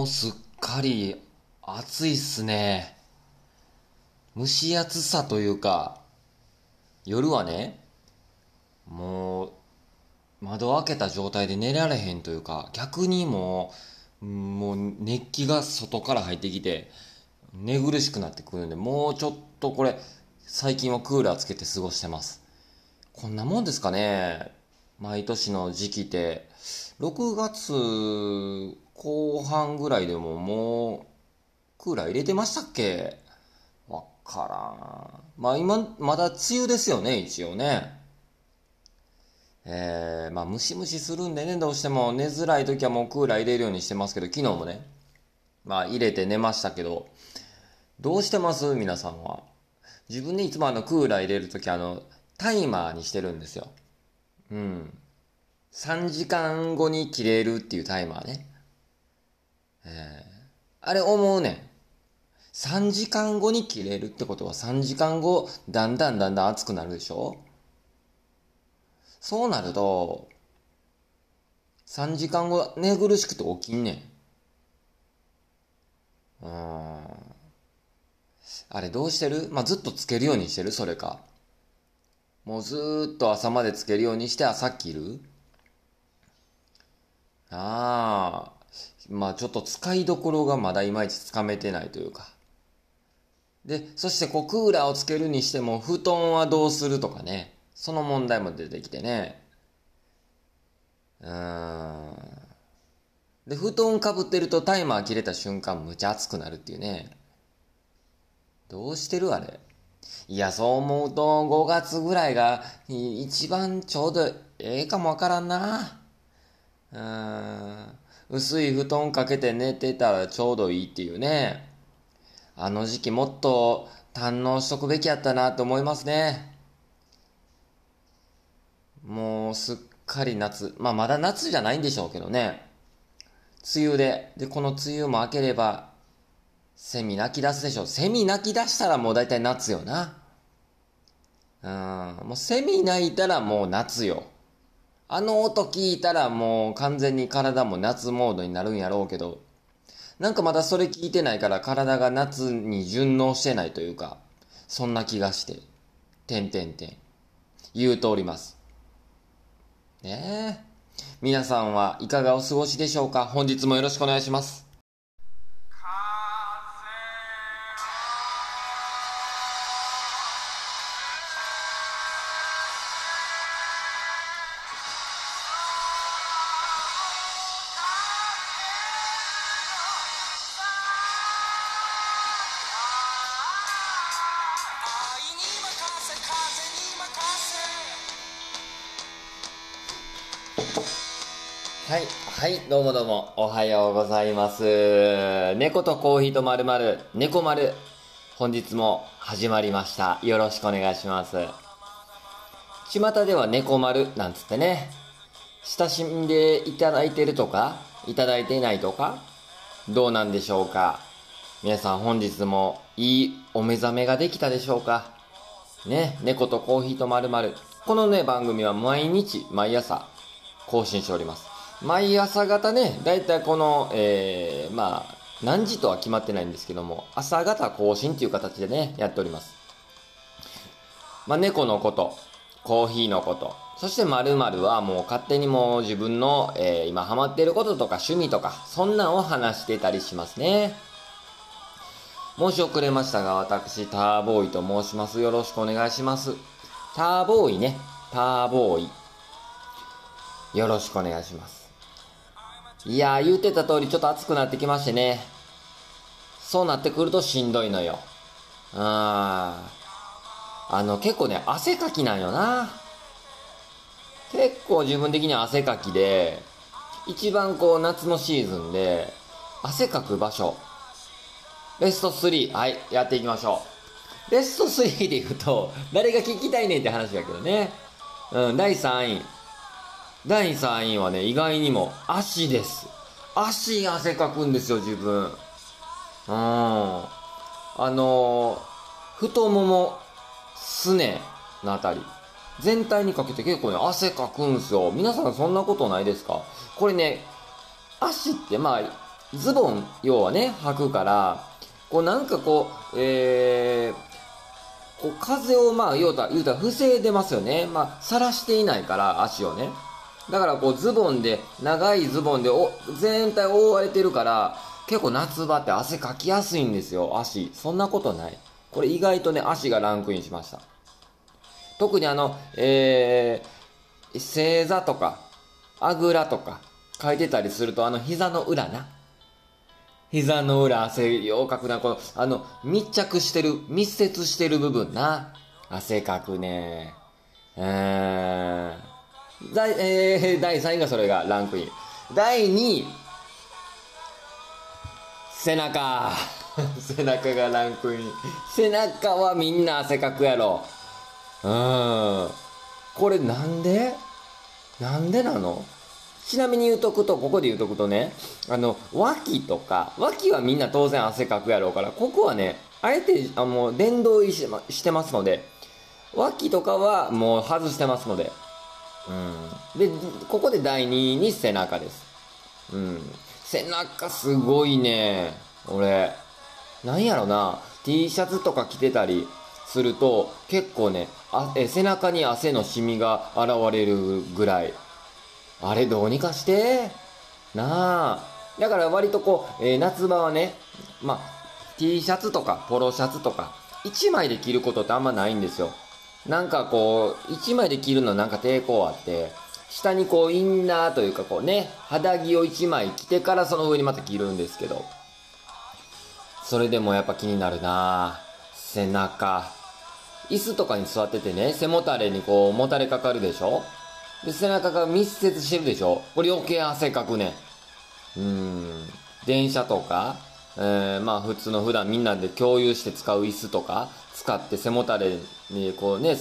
もうすっかり暑いっすね。蒸し暑さというか、夜はね、もう、窓開けた状態で寝られへんというか、逆にもう、もう熱気が外から入ってきて、寝苦しくなってくるんで、もうちょっとこれ、最近はクーラーつけて過ごしてます。こんなもんですかね。毎年の時期って、6月後半ぐらいでももう、クーラー入れてましたっけ？わからん。まあ今、まだ梅雨ですよね、一応ね。えー、まあムシムシするんでね、どうしても寝づらい時はもうクーラー入れるようにしてますけど、昨日もね、まあ入れて寝ましたけど、どうしてます？皆さんは。自分でいつもあのクーラー入れるときあの、タイマーにしてるんですよ。うん。3時間後に切れるっていうタイマーね。えー、あれ思うねん。3時間後に切れるってことは3時間後、だんだんだんだん暑くなるでしょ？そうなると、3時間後寝苦しくて起きんねん。うん。あれどうしてる？まあ、ずっとつけるようにしてる？それか。もうずーっと朝までつけるようにして朝切る？ああ、まあちょっと使いどころがまだいまいちつかめてないというか。で、そしてこうクーラーをつけるにしても布団はどうするとかね。その問題も出てきてね。うーん。で、布団かぶってるとタイマー切れた瞬間むちゃ熱くなるっていうね。どうしてるあれ？いや、そう思うと5月ぐらいが一番ちょうどええかもわからんな。うーん。薄い布団かけて寝てたらちょうどいいっていうね。あの時期もっと堪能しとくべきやったなと思いますね。もうすっかり夏。まあまだ夏じゃないんでしょうけどね。梅雨で。で、この梅雨も明ければ、セミ泣き出すでしょう。セミ泣き出したらもう大体夏よな。うん。もうセミ泣いたらもう夏よ。あの音聞いたらもう完全に体も夏モードになるんやろうけど、なんかまだそれ聞いてないから体が夏に順応してないというか、そんな気がして、てんてんてん、言うとおります。ねえ。皆さんはいかがお過ごしでしょうか？本日もよろしくお願いします。はい、はい、どうもどうも、おはようございます。猫とコーヒーとまるまる、猫丸。本日も始まりました。よろしくお願いします。巷では猫丸なんつってね、親しんでいただいてるとか、いただいていないとか、どうなんでしょうか。皆さん本日もいいお目覚めができたでしょうか。ね、猫とコーヒーとまるまる。このね、番組は毎日、毎朝、更新しております。毎朝方ね、だいたいこの、えー、まあ、何時とは決まってないんですけども、朝方更新っていう形でね、やっております。まあ、猫のこと、コーヒーのこと、そして〇〇はもう勝手にもう自分の、えー、今ハマっていることとか趣味とか、そんなんを話してたりしますね。申し遅れましたが、私、ターボーイと申します。よろしくお願いします。ターボーイね。ターボーイ。よろしくお願いします。いやー、言うてた通りちょっと暑くなってきましてね。そうなってくるとしんどいのよ。あー。あの、結構ね、汗かきなんよな。結構自分的には汗かきで、一番こう夏のシーズンで、汗かく場所。ベスト3、はい、やっていきましょう。ベスト3で言うと、誰が聞きたいねんって話だけどね。うん、第3位。第3位はね、意外にも足です。足汗かくんですよ、自分。うん。あのー、太もも、すねのあたり。全体にかけて結構ね、汗かくんですよ。皆さんそんなことないですか？これね、足ってまあ、ズボン、要はね、履くから、こうなんかこう、えー、こう風をまあ言うたら、言うたら防いでますよね。まあ、晒していないから、足をね。だからこうズボンで、長いズボンでお全体覆われてるから、結構夏場って汗かきやすいんですよ、足。そんなことない。これ意外とね、足がランクインしました。特にあの、えー、正座とか、あぐらとか書いてたりすると、あの膝の裏な。膝の裏、汗ようかくな、この、あの、密着してる、密接してる部分な。汗かくね。うーん。第、えー、第3位がそれがランクイン。第2位。背中。背中がランクイン。背中はみんな汗かくやろ。うん。これなんで？なんでなの？ちなみに言うとくと、ここで言うとくとね、あの、脇とか、脇はみんな当然汗かくやろうから、ここはね、あえて、あの、電動しましてますので、脇とかはもう外してますので、うん。で、ここで第2位に背中です。うん。背中すごいね。俺。なんやろな。T シャツとか着てたりすると、結構ね、あえ背中に汗のシミが現れるぐらい。あれどうにかして？なあ。だから割とこう、えー夏場はね、まあ、T シャツとかポロシャツとか、1枚で着ることってあんまないんですよ。なんかこう、1枚で着るのなんか抵抗あって、下にこうインナーというかこうね、肌着を1枚着てからその上にまた着るんですけど、それでもやっぱ気になるな背中。椅子とかに座っててね、背もたれにこうもたれかかるでしょ？で、背中が密接してるでしょ？これ余計汗かくね。うーん。電車とか、えー、まあ普通の普段みんなで共有して使う椅子とか使って背もたれにこうね、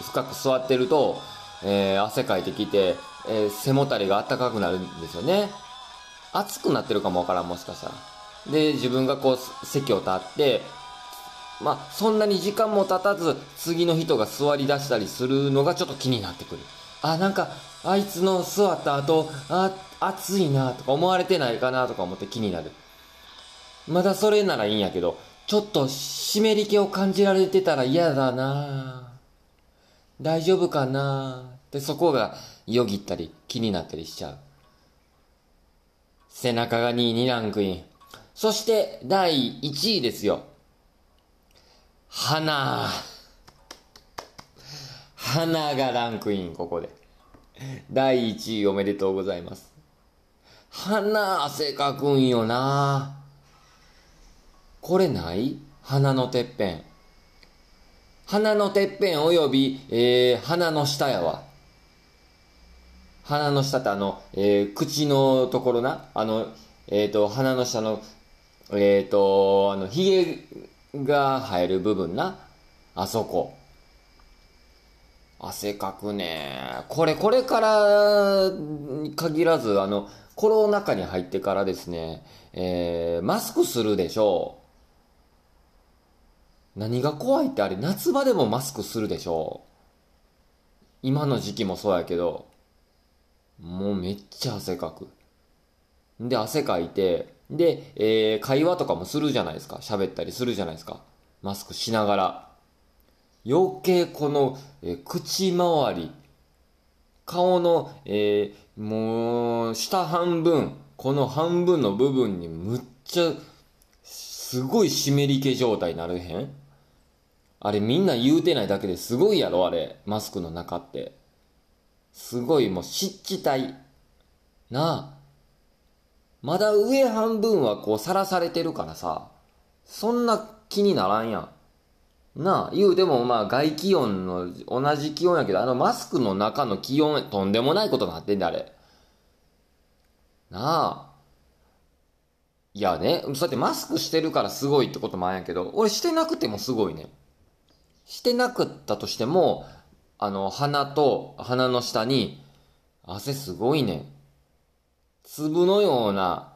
深く座ってると、えー汗かいてきて、えー背もたれが暖かくなるんですよね。熱くなってるかもわからん、もしかしたら。で、自分がこう席を立って、まあ、そんなに時間も経たず、次の人が座り出したりするのがちょっと気になってくる。あ、なんか、あいつの座った後、あ、暑いなとか思われてないかなとか思って気になる。まだそれならいいんやけど、ちょっと湿り気を感じられてたら嫌だな大丈夫かなってそこがよぎったり気になったりしちゃう。背中が2位にランクイン。そして第1位ですよ。鼻。鼻がランクイン、ここで。第1位おめでとうございます。鼻汗かくんよなこれない？鼻のてっぺん。鼻のてっぺんおよび、えー、鼻の下やわ。鼻の下ってあの、えー、口のところな？あの、えっ、と、鼻の下の、えっ、と、あの、髭が生える部分な？あそこ。汗かくね。これ、これからに限らず、あの、コロナ禍に入ってからですね、えー、マスクするでしょう。何が怖いってあれ、夏場でもマスクするでしょう。今の時期もそうやけど、もうめっちゃ汗かく。で、汗かいて、で、えー、会話とかもするじゃないですか。喋ったりするじゃないですか。マスクしながら。余計この、えー口周り、顔の、えーもう、下半分、この半分の部分にむっちゃ、すごい湿り気状態になるへんあれみんな言うてないだけですごいやろあれ、マスクの中って。すごいもう湿地帯。なあ。まだ上半分はこうさらされてるからさ、そんな気にならんやん。なあ、言うてもまあ外気温の同じ気温やけど、あのマスクの中の気温とんでもないことになってんだあれ。なあ。いやね、そうやってマスクしてるからすごいってこともあんやけど、俺してなくてもすごいね。してなかったとしても、あの、鼻と鼻の下に、汗すごいね。粒のような、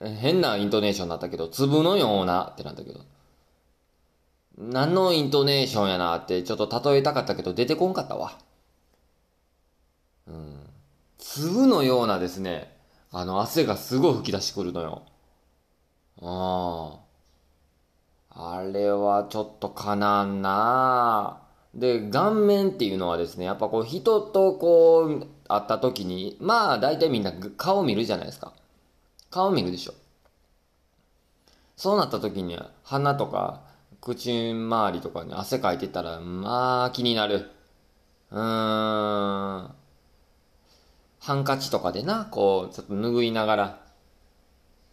変なイントネーションになったけど、粒のようなってなったけど。何のイントネーションやなってちょっと例えたかったけど出てこんかったわ。うん。粒のようなですね、あの汗がすごい吹き出してくるのよ。ああ。あれはちょっとかなんなで、顔面っていうのはですね、やっぱこう人とこう会った時に、まあ大体みんな顔見るじゃないですか。顔見るでしょ。そうなった時に鼻とか口周りとかに汗かいてたら、まあ気になる。うーん。ハンカチとかでな、こう、ちょっと拭いながら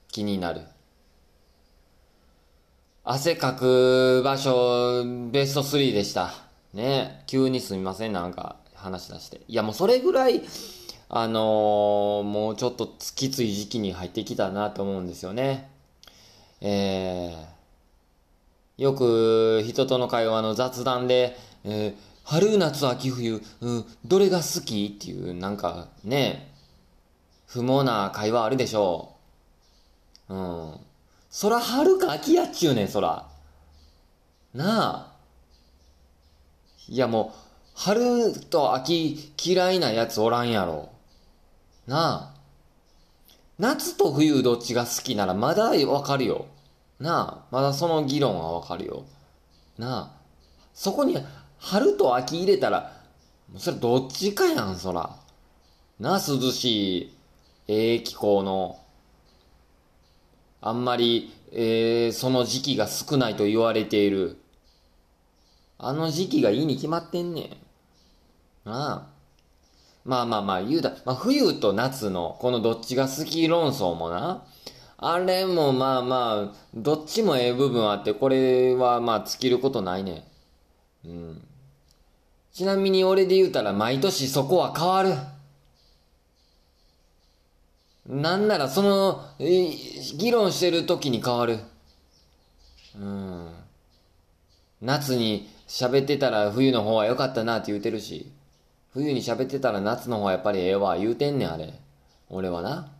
気になる。汗かく場所、ベスト3でした。ね急にすみません、なんか話し出して。いや、もうそれぐらい、あのー、もうちょっときつい時期に入ってきたなと思うんですよね。えー、よく人との会話の雑談で、えー、春、夏、秋、冬、うん、どれが好きっていう、なんかね、不毛な会話あるでしょう。うん。そら春か秋やっちゅうねん、そら。なあ。いやもう、春と秋嫌いなやつおらんやろ。なあ。夏と冬どっちが好きならまだわかるよ。なあ。まだその議論はわかるよ。なあ。そこに春と秋入れたら、それどっちかやん、そら。なあ、涼しい、ええ気候の。あんまり、えー、その時期が少ないと言われている。あの時期がいいに決まってんねん。ああ。まあまあまあ言うだ。まあ冬と夏のこのどっちが好き論争もな。あれもまあまあ、どっちもええ部分あって、これはまあ尽きることないね。うん。ちなみに俺で言うたら毎年そこは変わる。なんならその、議論してる時に変わる。うん。夏に喋ってたら冬の方は良かったなって言うてるし、冬に喋ってたら夏の方はやっぱりええわ言うてんねんあれ。俺はな。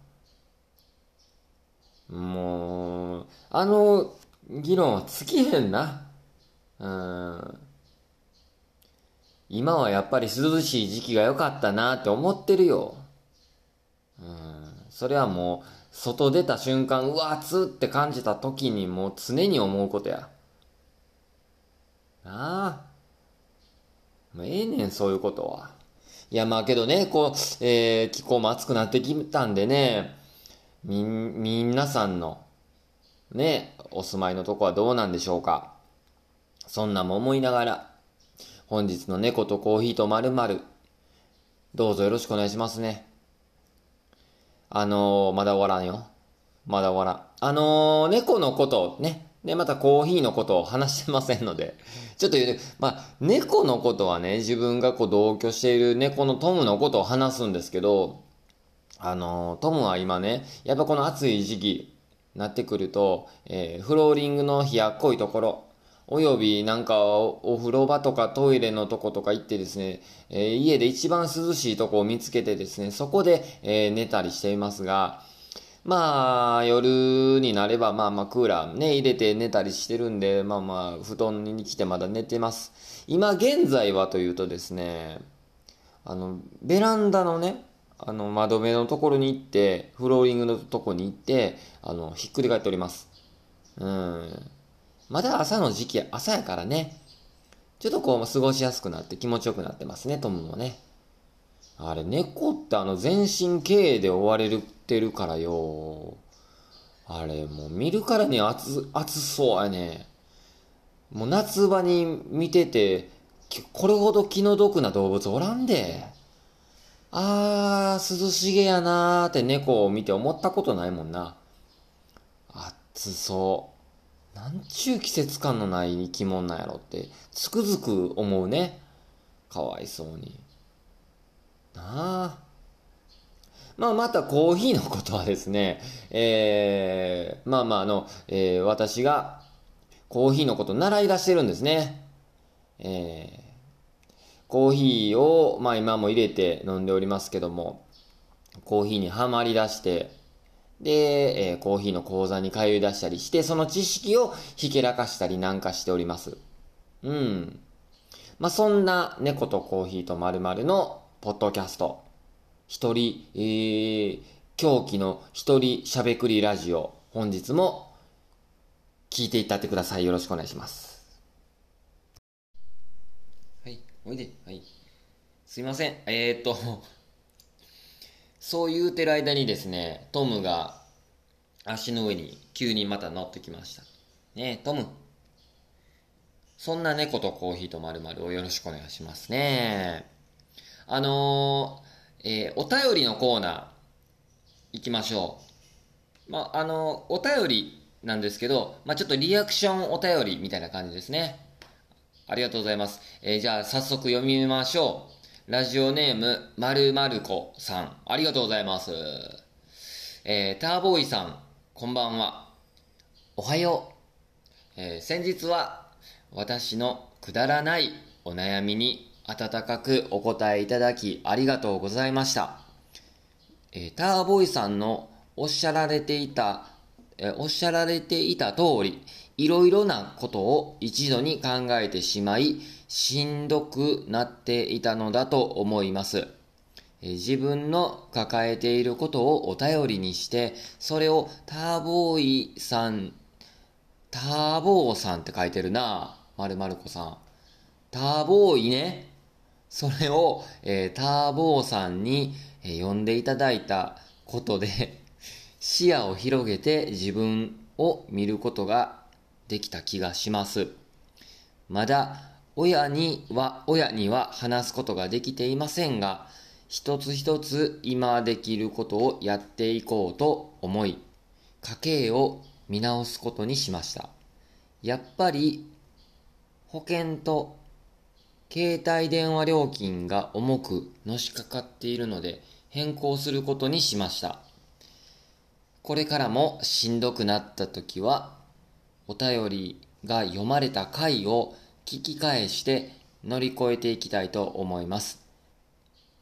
もう、あの議論は尽きへんな。うん。今はやっぱり涼しい時期が良かったなって思ってるよ。うん。それはもう、外出た瞬間、うわ、暑って感じた時にもう常に思うことや。なあ。もうええねん、そういうことは。いや、まあけどね、こう、えー、気候も暑くなってきたんでね、み、みんなさんの、ね、お住まいのとこはどうなんでしょうか。そんなも思いながら、本日の猫とコーヒーとまるまる、どうぞよろしくお願いしますね。あのー、まだ終わらんよ。まだ終わらん。あのー、猫のことね、で、またコーヒーのことを話してませんので、ちょっと言う、まあ、猫のことはね、自分がこう同居している猫のトムのことを話すんですけど、あの、トムは今ね、やっぱこの暑い時期なってくると、えー、フローリングの冷やっこいところ、およびなんかお風呂場とかトイレのとことか行ってですね、えー、家で一番涼しいとこを見つけてですね、そこで、えー、寝たりしていますが、まあ、夜になれば、まあまあ、クーラーね、入れて寝たりしてるんで、まあまあ、布団に来てまだ寝てます。今現在はというとですね、あの、ベランダのね、あの、窓辺のところに行って、フローリングのとこに行って、あの、ひっくり返っております。うん。まだ朝の時期、朝やからね、ちょっとこう、過ごしやすくなって気持ちよくなってますね、トムもね。あれ、猫ってあの全身経営で追われてるからよ。あれ、もう見るからに暑、暑そうやね。もう夏場に見てて、これほど気の毒な動物おらんで。あー、涼しげやなーって猫を見て思ったことないもんな。暑そう。なんちゅう季節感のない生き物なんやろって、つくづく思うね。かわいそうに。なあ。まあ、またコーヒーのことはですね、えー、まあまあ、あの、えー、私がコーヒーのこと習い出してるんですね。えー、コーヒーを、まあ今も入れて飲んでおりますけども、コーヒーにはまり出して、で、えー、コーヒーの講座に通い出したりして、その知識をひけらかしたりなんかしております。うん。まあ、そんな猫とコーヒーとまるのポッドキャスト、一人、えー、狂気の一人しゃべくりラジオ、本日も聞いていったってください。よろしくお願いします。はい、おいで。はい。すいません。えー、っと、そう言うてる間にですね、トムが足の上に急にまた乗ってきました。ねえ、トム。そんな猫とコーヒーとまるまるをよろしくお願いしますね。あのー、えー、お便りのコーナー、行きましょう。まあ、あのー、お便りなんですけど、まあ、ちょっとリアクションお便りみたいな感じですね。ありがとうございます。えー、じゃあ、早速読みましょう。ラジオネーム、まるまるこさん。ありがとうございます。えー、ターボーイさん、こんばんは。おはよう。えー、先日は、私のくだらないお悩みに温かくお答えいただきありがとうございました。えー、ターボーイさんのおっしゃられていた、えー、おっしゃられていた通り、いろいろなことを一度に考えてしまい、しんどくなっていたのだと思います。自分の抱えていることをお便りにして、それをターボーイさん、ターボーさんって書いてるな。まるまる子さん。ターボーイね。それを、えー、ターボーさんに、えー、呼んでいただいたことで、視野を広げて自分を見ることができた気がします。まだ親には、親には話すことができていませんが、一つ一つ今できることをやっていこうと思い、家計を見直すことにしました。やっぱり保険と携帯電話料金が重くのしかかっているので変更することにしました。これからもしんどくなった時はお便りが読まれた回を聞き返して乗り越えていきたいと思います。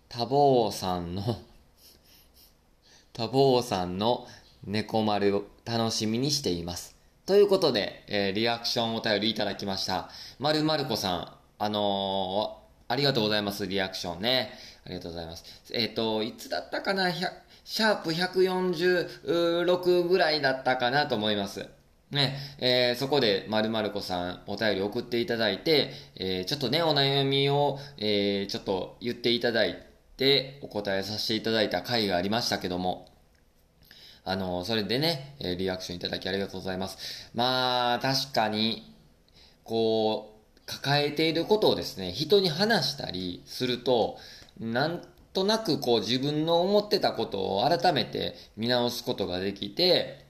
多忙さんの 多忙さんの猫丸を楽しみにしています。ということで、えー、リアクションお便りいただきました。まるまるこさん、あのー、ありがとうございます、リアクションね。ありがとうございます。えっ、ー、と、いつだったかな、シャープ146ぐらいだったかなと思います。ね、えー、そこで、まるまるこさん、お便り送っていただいて、えー、ちょっとね、お悩みを、えー、ちょっと言っていただいて、お答えさせていただいた回がありましたけども、あの、それでね、えリアクションいただきありがとうございます。まあ、確かに、こう、抱えていることをですね、人に話したりすると、なんとなくこう自分の思ってたことを改めて見直すことができて、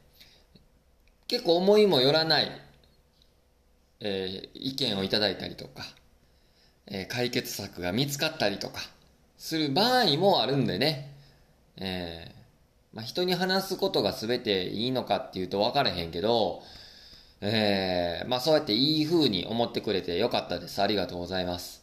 結構思いもよらない、えー、意見をいただいたりとか、えー、解決策が見つかったりとか、する場合もあるんでね、えー、まあ、人に話すことが全ていいのかっていうと分からへんけど、え、まあそうやっていい風に思ってくれてよかったです。ありがとうございます。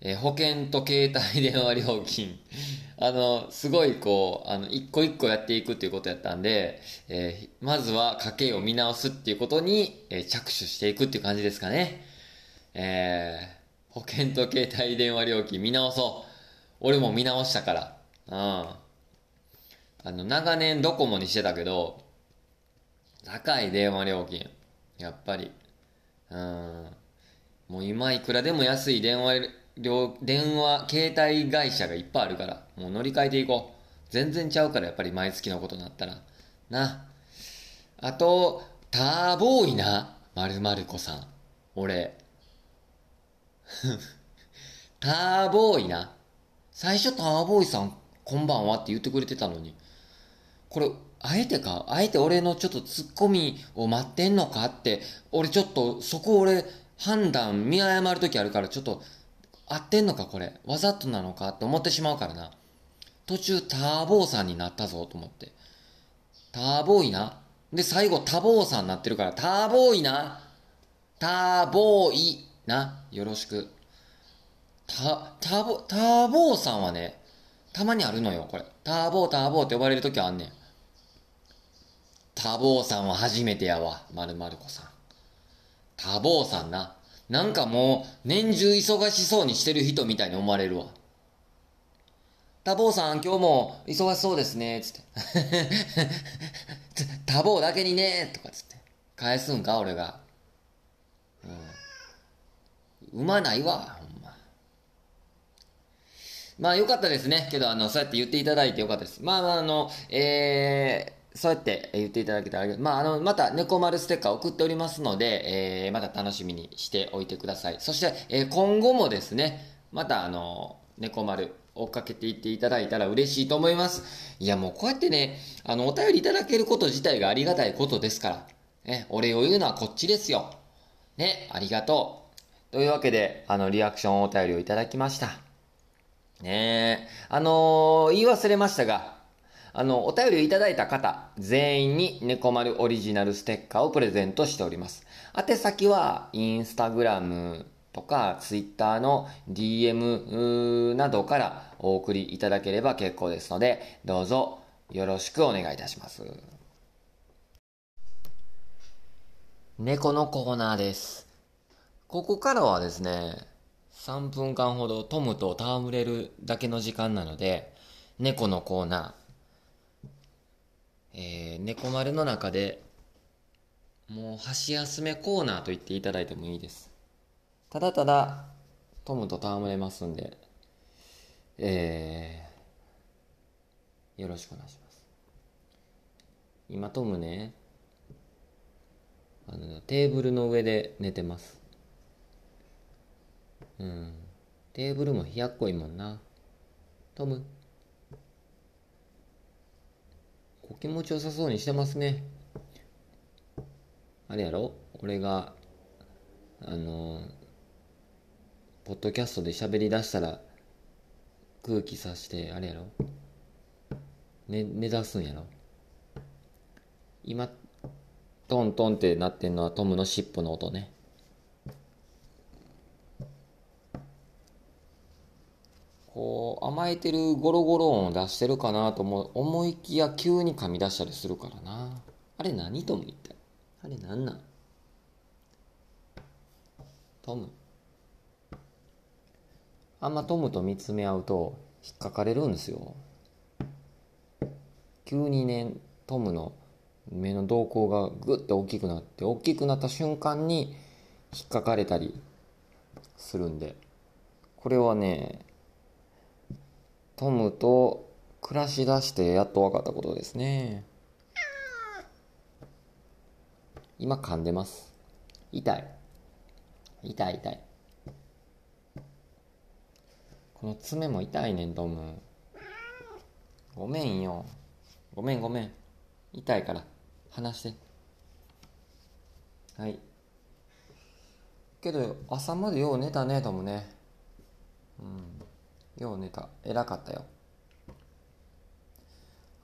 えー、保険と携帯電話料金 あの、すごいこう、あの、一個一個やっていくっていうことやったんで、えー、まずは家計を見直すっていうことに、えー、着手していくっていう感じですかね。えー、保険と携帯電話料金見直そう。俺も見直したから。うん。あの、長年ドコモにしてたけど、高い電話料金。やっぱり。うん。もう今いくらでも安い電話料、電話、携帯会社がいっぱいあるから、もう乗り換えていこう。全然ちゃうから、やっぱり毎月のことになったら。な。あと、ターボーイな、まるまる子さん。俺。ターボーイな。最初ターボーイさん、こんばんはって言ってくれてたのに、これ、あえてか？あえて俺のちょっとツッコミを待ってんのかって、俺ちょっと、そこ俺、判断見誤るときあるから、ちょっと、合ってんのかこれ？わざとなのかって思ってしまうからな。途中ターボーさんになったぞと思って。ターボーイな。で、最後ターボーさんになってるから、ターボーイな。ターボーイな。よろしく。タ、ターボ、ターボーさんはね、たまにあるのよ、これ。ターボー、ターボーって呼ばれるときはあんねん。ターボーさんは初めてやわ、まるまる子さん。ターボーさんな。なんかもう、年中忙しそうにしてる人みたいに思われるわ。タボーさん、今日も忙しそうですね、つって。タボーだけにね、とかつって。返すんか？俺が。うん。うまないわ、ほんま。まあよかったですね。けど、あの、そうやって言っていただいてよかったです。まあ、あの、えー、そうやって言っていただけたら、まあ、あの、また、猫丸ステッカー送っておりますので、えー、また楽しみにしておいてください。そして、えー、今後もですね、また、あの、猫丸、追っかけていっていただいたら嬉しいと思います。いや、もうこうやってね、あの、お便りいただけること自体がありがたいことですから、ね、お礼を言うのはこっちですよ。ね、ありがとう。というわけで、あの、リアクションお便りをいただきました。ねえ、あのー、言い忘れましたが、あの、お便りをいただいた方、全員に猫丸オリジナルステッカーをプレゼントしております。宛先は、インスタグラムとか、ツイッターの DM などからお送りいただければ結構ですので、どうぞよろしくお願いいたします。猫のコーナーです。ここからはですね、3分間ほどトムと戯れるだけの時間なので、猫のコーナー、えー、猫丸の中で、もう箸休めコーナーと言っていただいてもいいです。ただただ、トムと戯れますんで、えー、よろしくお願いします。今トムね、あのテーブルの上で寝てますうんテーブルも冷やっこいもんなトムお気持ちよさそうにしてますね。あれやろ？俺があのポッドキャストで喋り出したら空気さしてあれやろ？寝寝出すんやろ？今トントンってなってんのはトムの尻尾の音ね。こう甘えてるゴロゴロ音を出してるかなと思思いきや急に噛み出したりするからな。あれ何トム言った？あれ何なん？トムあんまトムと見つめ合うと引っかかれるんですよ。急にね、トムの目の瞳孔がグッて大きくなって大きくなった瞬間に引っかかれたりするんでこれはねトムと暮らしだしてやっと分かったことですね。今噛んでます。痛い。痛い痛い。この爪も痛いねんトム。ごめんよ。ごめんごめん。痛いから。話して。はい。けど朝までよう寝たねともね。うん。よう寝た。偉かったよ。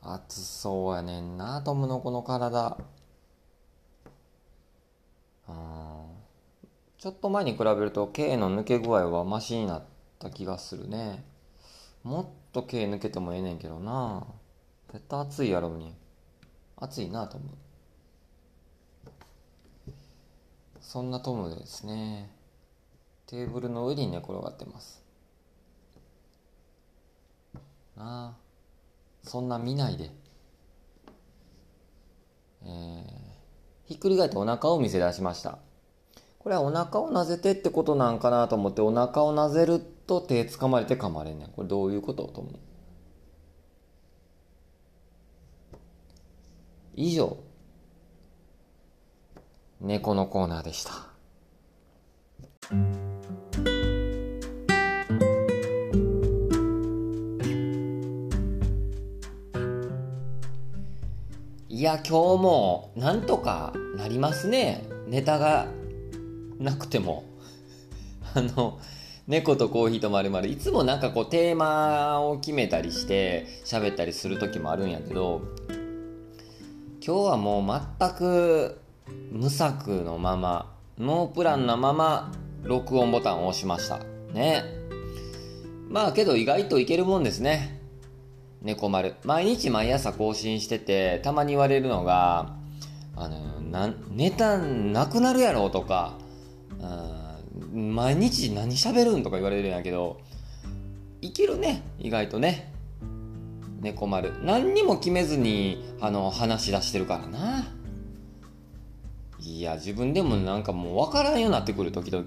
暑そうやねんなトムのこの体。うん。ちょっと前に比べると毛の抜け具合はマシになった気がするね。もっと毛抜けてもええねんけどな。絶対暑いやろうに。暑いなと思うそんなトムですね。テーブルの上に寝転がってます。な。あそんな見ないで。えー、ひっくり返ってお腹を見せ出しました。これはお腹をなぜてってことなんかなと思ってお腹をなぜると手つかまれて噛まれんねん。これどういうことと思う。以上。猫のコーナーでした。いや今日もなんとかなりますね。ネタがなくても。あの猫とコーヒーとまるまるいつもなんかこうテーマを決めたりして喋ったりする時もあるんやけど今日はもう全く無策のままノープランなまま録音ボタンを押しました。ね。まあけど意外といけるもんですね。猫丸。毎日毎朝更新しててたまに言われるのがあのなネタなくなるやろとか毎日何喋るんとか言われるんやけどいけるね意外とね。猫丸。何にも決めずにあの話し出してるからな。いや自分でもなんかもう分からんようになってくる時々。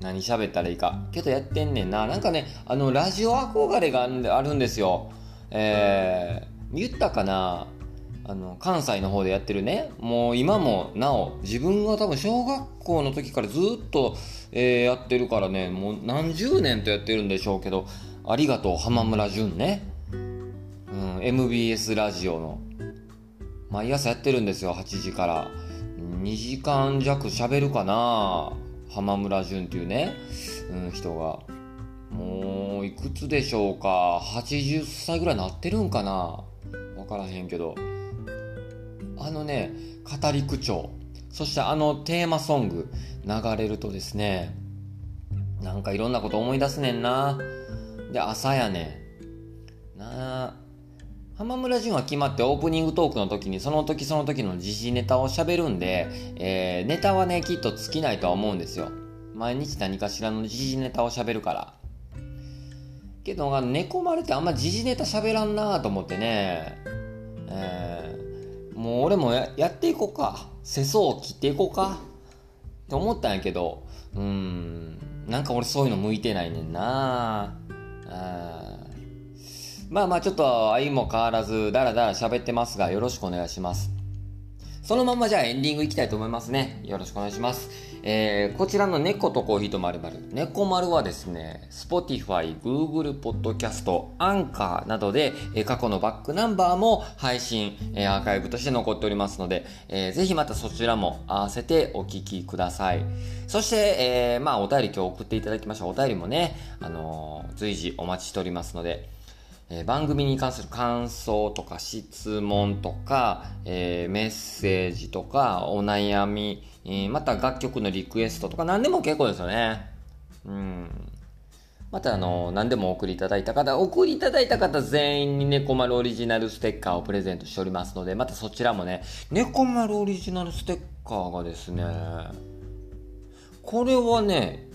何喋ったらいいか。けどやってんねんな。なんかねあのラジオ憧れがあるんですよ。えー、言ったかなあの関西の方でやってるね。もう今もなお自分が多分小学校の時からずっと、えー、やってるからね。もう何十年とやってるんでしょうけどありがとう浜村淳ね、うん、MBS ラジオの。毎朝やってるんですよ8時から。2時間弱喋るかな浜村淳っていうね、うん、人が。もういくつでしょうか？80歳ぐらいなってるんかな？分からへんけど。あのね語り口調。そしてあのテーマソング流れるとですねなんかいろんなこと思い出すねんな。で朝やねなあ浜村淳は決まってオープニングトークの時にその時その時の時事ネタを喋るんで、えー、ネタはねきっと尽きないとは思うんですよ。毎日何かしらの時事ネタを喋るから。けど猫丸ってあんま時事ネタ喋らんなと思ってね。えーもう俺もやっていこうか。世相を切っていこうか。って思ったんやけどうんなんか俺そういうの向いてないねんな。あまあまあちょっと相も変わらずダラダラ喋ってますがよろしくお願いします。そのまんまじゃあエンディングいきたいと思いますね。よろしくお願いします。えー、こちらの猫とコーヒーとまるまる。猫丸はですね、Spotify、Google Podcast、アンカーなどで、えー、過去のバックナンバーも配信、えー、アーカイブとして残っておりますので、えー、ぜひまたそちらも合わせてお聞きください。そして、えー、まあお便り今日送っていただきましたお便りもね、あのー、随時お待ちしておりますので、え、番組に関する感想とか質問とか、えー、メッセージとかお悩み、え、また楽曲のリクエストとか何でも結構ですよね。うん。またあの、何でもお送りいただいた方、送りいただいた方全員に猫丸オリジナルステッカーをプレゼントしておりますので、またそちらもね、猫丸オリジナルステッカーがですね、これはね、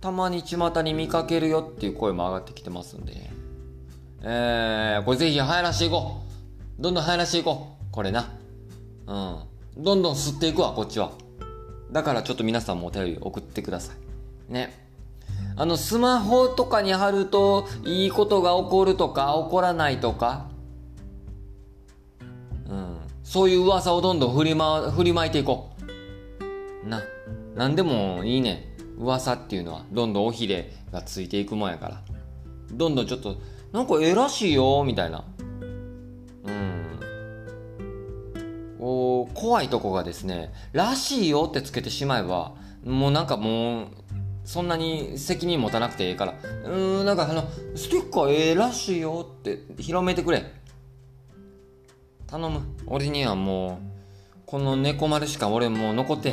たまに巷に見かけるよっていう声も上がってきてますんで、えー、これぜひ流行らしていこう。どんどん流行らしていこう。これな。うん。どんどん吸っていくわ、こっちは。だからちょっと皆さんもお便り送ってください。ね。あの、スマホとかに貼ると、いいことが起こるとか、起こらないとか、うん。そういう噂をどんどん振りま、振りまいていこう。な。なんでもいいね。噂っていうのは、どんどん尾ひれがついていくもんやから。どんどんちょっと、なんかええらしいよみたいなうんお怖いとこがですね「らしいよ」ってつけてしまえばもうなんかもうそんなに責任持たなくてええからうーんなんかあのステッカーええらしいよって広めてくれ頼む俺にはもうこの猫丸しか俺もう残ってへ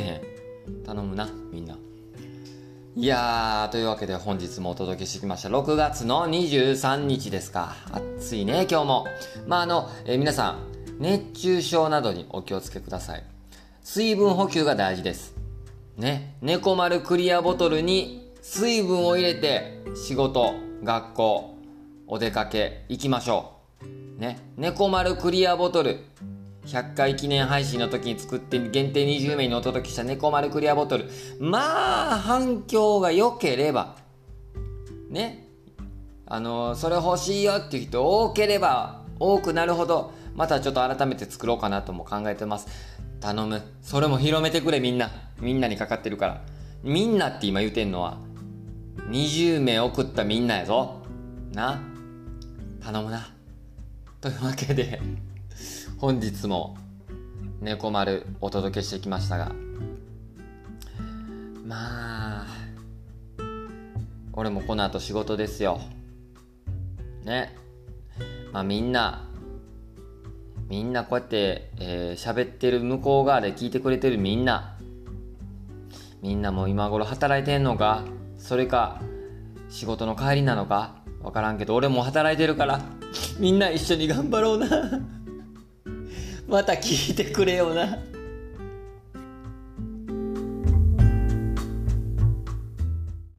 ん頼むなみんないやー、というわけで本日もお届けしてきました。6月の23日ですか。暑いね、今日も。まあ、あの、えー、皆さん、熱中症などにお気をつけください。水分補給が大事です。ね、猫丸クリアボトルに水分を入れて仕事、学校、お出かけ行きましょう。ね、猫丸クリアボトル100回記念配信の時に作って限定20名にお届けした猫丸クリアボトル。まあ、反響が良ければ、ね。あの、それ欲しいよっていう人多ければ多くなるほど、またちょっと改めて作ろうかなとも考えてます。頼む。それも広めてくれみんな。みんなにかかってるから。みんなって今言うてんのは、20名送ったみんなやぞ。な。頼むな。というわけで本日も猫丸お届けしてきましたがまあ俺もこの後仕事ですよねまあみんなみんなこうやって喋、えー、ってる向こう側で聞いてくれてるみんな。みんなも今頃働いてんのか？それか仕事の帰りなのか？わからんけど俺も働いてるからみんな一緒に頑張ろうな。また聞いてくれよな。